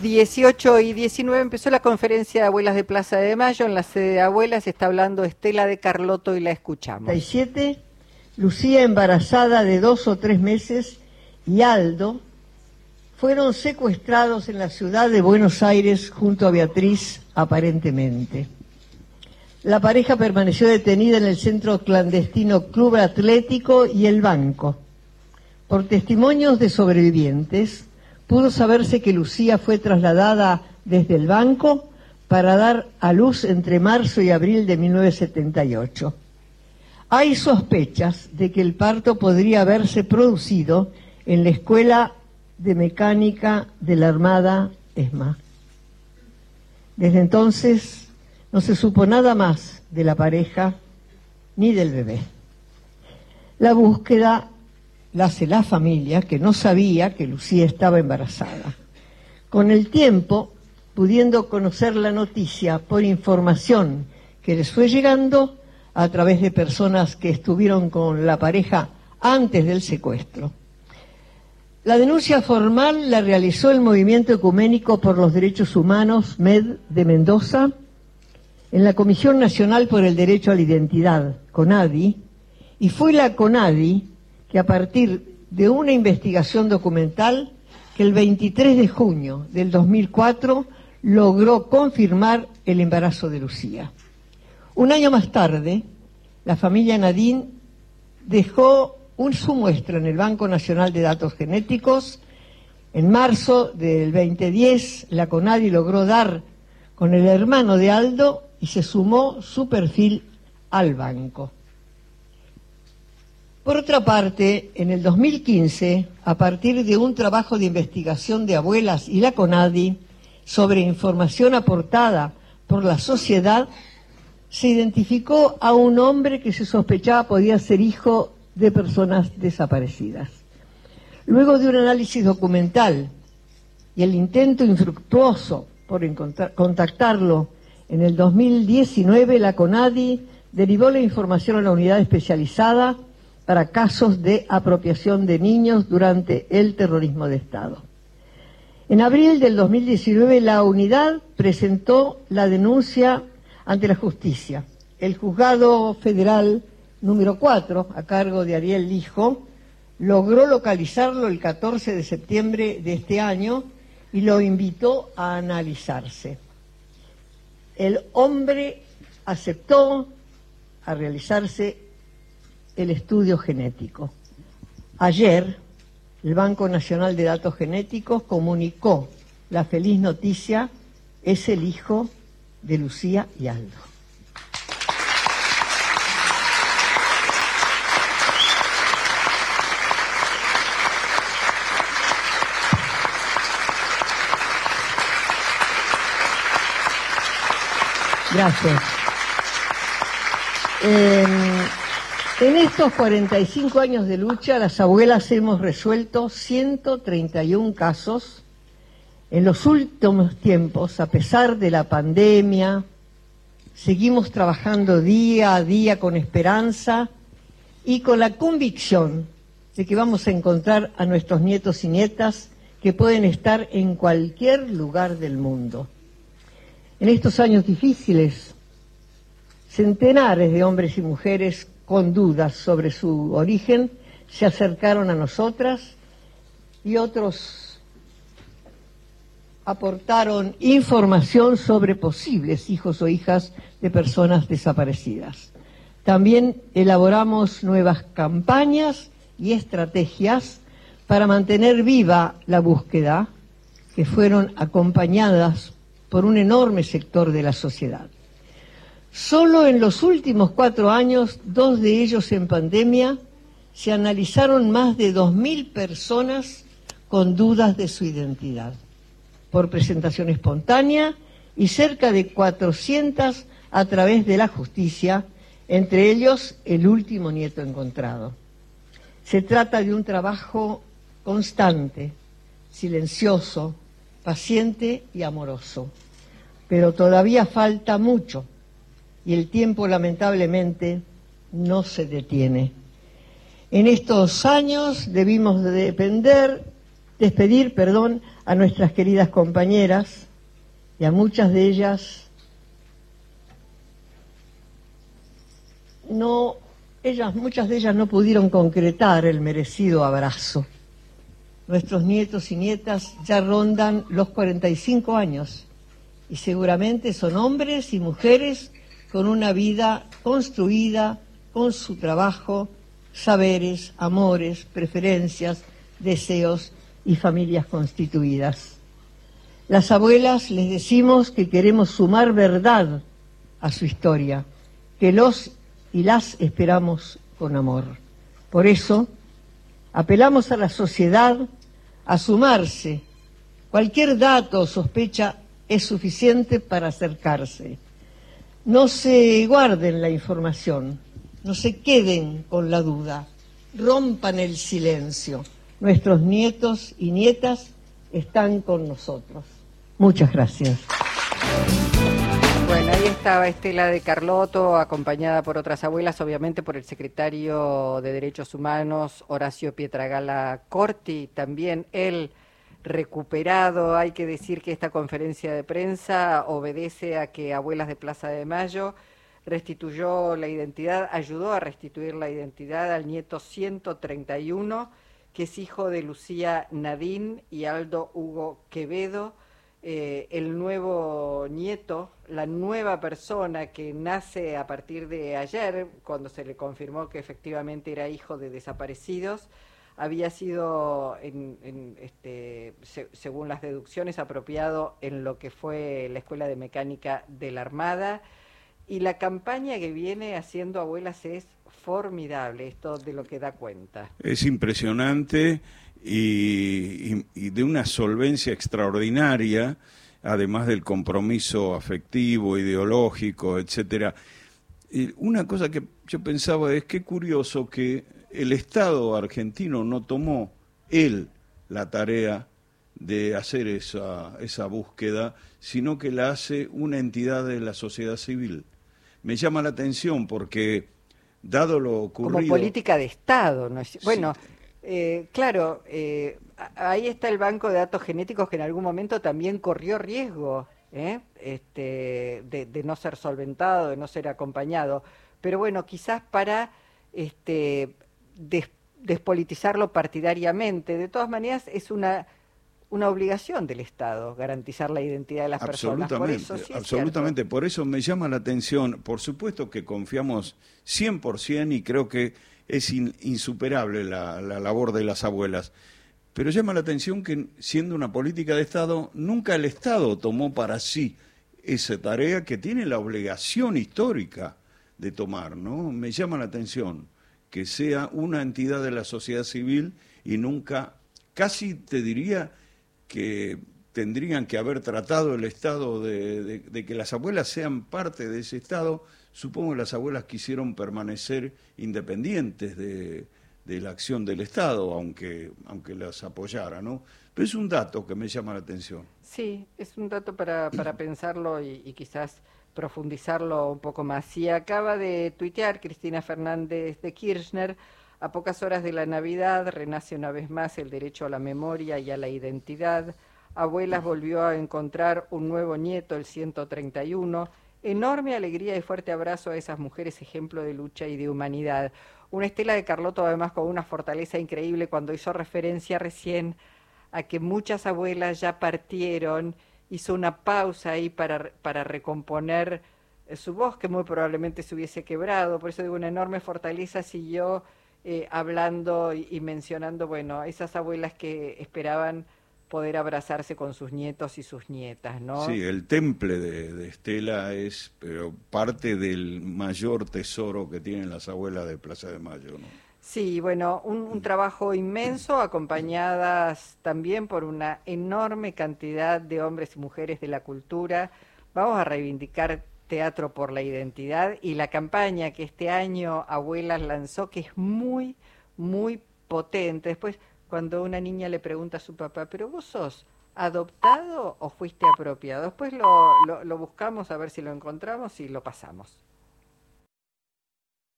18 y 19 empezó la conferencia de abuelas de Plaza de Mayo. En la sede de abuelas está hablando Estela de Carloto y la escuchamos. 37, Lucía embarazada de dos o tres meses y Aldo fueron secuestrados en la ciudad de Buenos Aires junto a Beatriz, aparentemente. La pareja permaneció detenida en el centro clandestino Club Atlético y el Banco. Por testimonios de sobrevivientes, pudo saberse que Lucía fue trasladada desde el banco para dar a luz entre marzo y abril de 1978. Hay sospechas de que el parto podría haberse producido en la Escuela de Mecánica de la Armada ESMA. Desde entonces no se supo nada más de la pareja ni del bebé. La búsqueda hace la familia que no sabía que Lucía estaba embarazada. Con el tiempo, pudiendo conocer la noticia por información que les fue llegando a través de personas que estuvieron con la pareja antes del secuestro. La denuncia formal la realizó el Movimiento Ecuménico por los Derechos Humanos, MED, de Mendoza, en la Comisión Nacional por el Derecho a la Identidad, CONADI, y fue la CONADI que a partir de una investigación documental que el 23 de junio del 2004 logró confirmar el embarazo de Lucía. Un año más tarde, la familia Nadine dejó un, su muestra en el Banco Nacional de Datos Genéticos. En marzo del 2010, la CONADI logró dar con el hermano de Aldo y se sumó su perfil al banco. Por otra parte, en el 2015, a partir de un trabajo de investigación de abuelas y la CONADI sobre información aportada por la sociedad, se identificó a un hombre que se sospechaba podía ser hijo de personas desaparecidas. Luego de un análisis documental y el intento infructuoso por contactarlo en el 2019, la CONADI derivó la información a la unidad especializada para casos de apropiación de niños durante el terrorismo de Estado. En abril del 2019 la unidad presentó la denuncia ante la justicia. El juzgado federal número 4, a cargo de Ariel Lijo, logró localizarlo el 14 de septiembre de este año y lo invitó a analizarse. El hombre aceptó a realizarse el estudio genético. Ayer, el Banco Nacional de Datos Genéticos comunicó la feliz noticia, es el hijo de Lucía y Aldo. Gracias. Em, en estos 45 años de lucha, las abuelas hemos resuelto 131 casos. En los últimos tiempos, a pesar de la pandemia, seguimos trabajando día a día con esperanza y con la convicción de que vamos a encontrar a nuestros nietos y nietas que pueden estar en cualquier lugar del mundo. En estos años difíciles, centenares de hombres y mujeres con dudas sobre su origen, se acercaron a nosotras y otros aportaron información sobre posibles hijos o hijas de personas desaparecidas. También elaboramos nuevas campañas y estrategias para mantener viva la búsqueda, que fueron acompañadas por un enorme sector de la sociedad. Solo en los últimos cuatro años, dos de ellos en pandemia, se analizaron más de 2.000 personas con dudas de su identidad por presentación espontánea y cerca de 400 a través de la justicia, entre ellos el último nieto encontrado. Se trata de un trabajo constante, silencioso, paciente y amoroso, pero todavía falta mucho y el tiempo lamentablemente no se detiene. En estos años debimos depender despedir, perdón, a nuestras queridas compañeras y a muchas de ellas no ellas muchas de ellas no pudieron concretar el merecido abrazo. Nuestros nietos y nietas ya rondan los 45 años y seguramente son hombres y mujeres con una vida construida con su trabajo, saberes, amores, preferencias, deseos y familias constituidas. Las abuelas les decimos que queremos sumar verdad a su historia, que los y las esperamos con amor. Por eso, apelamos a la sociedad a sumarse. Cualquier dato o sospecha es suficiente para acercarse. No se guarden la información, no se queden con la duda, rompan el silencio. Nuestros nietos y nietas están con nosotros. Muchas gracias. Bueno, ahí estaba Estela de Carlotto, acompañada por otras abuelas, obviamente por el secretario de Derechos Humanos, Horacio Pietragala Corti, también él recuperado. Hay que decir que esta conferencia de prensa obedece a que Abuelas de Plaza de Mayo restituyó la identidad, ayudó a restituir la identidad al nieto 131, que es hijo de Lucía Nadín y Aldo Hugo Quevedo eh, el nuevo nieto, la nueva persona que nace a partir de ayer, cuando se le confirmó que efectivamente era hijo de desaparecidos, había sido, este, según las deducciones, apropiado en lo que fue la Escuela de Mecánica de la Armada. Y la campaña que viene haciendo abuelas es formidable, esto de lo que da cuenta. Es impresionante y, de una solvencia extraordinaria, además del compromiso afectivo, ideológico, etcétera. una cosa que yo pensaba es que curioso que el Estado argentino no tomó él la tarea de hacer esa, esa búsqueda, sino que la hace una entidad de la sociedad civil. Me llama la atención porque, dado lo ocurrido... Como política de Estado, ¿no es? Bueno, eh, claro, eh, ahí está el banco de datos genéticos que en algún momento también corrió riesgo ¿eh? este, de, no ser solventado, de no ser acompañado. Pero bueno, quizás para este, despolitizarlo partidariamente. De todas maneras, es una una obligación del Estado garantizar la identidad de las personas. Por eso, absolutamente. Por eso me llama la atención. Por supuesto que confiamos 100% y creo que es insuperable la, labor de las abuelas. Pero llama la atención que siendo una política de Estado, nunca el Estado tomó para sí esa tarea que tiene la obligación histórica de tomar, ¿no? Me llama la atención que sea una entidad de la sociedad civil y nunca, casi te diría que tendrían que haber tratado el Estado de, que las abuelas sean parte de ese Estado, Supongo que las abuelas quisieron permanecer independientes de, la acción del Estado, aunque, aunque las apoyara, ¿no? Pero es un dato que me llama la atención. Sí, es un dato para, para pensarlo y, quizás profundizarlo un poco más. Y acaba de tuitear Cristina Fernández de Kirchner, a pocas horas de la Navidad renace una vez más el derecho a la memoria y a la identidad. Abuelas volvió a encontrar un nuevo nieto, el 131, Enorme alegría y fuerte abrazo a esas mujeres ejemplo de lucha y de humanidad. Una estela de Carlotto además con una fortaleza increíble cuando hizo referencia recién a que muchas abuelas ya partieron, hizo una pausa ahí para, para recomponer eh, su voz que muy probablemente se hubiese quebrado, por eso digo una enorme fortaleza siguió eh, hablando y, mencionando, bueno, esas abuelas que esperaban poder abrazarse con sus nietos y sus nietas, ¿no? Sí, el temple de, Estela es pero parte del mayor tesoro que tienen las abuelas de Plaza de Mayo, ¿no? Sí, bueno, un, mm. trabajo inmenso, acompañadas también por una enorme cantidad de hombres y mujeres de la cultura. Vamos a reivindicar Teatro por la Identidad y la campaña que este año Abuelas lanzó, que es muy, muy potente. Después cuando una niña le pregunta a su papá, pero vos sos adoptado o fuiste apropiado. Después lo, lo, lo buscamos a ver si lo encontramos y lo pasamos.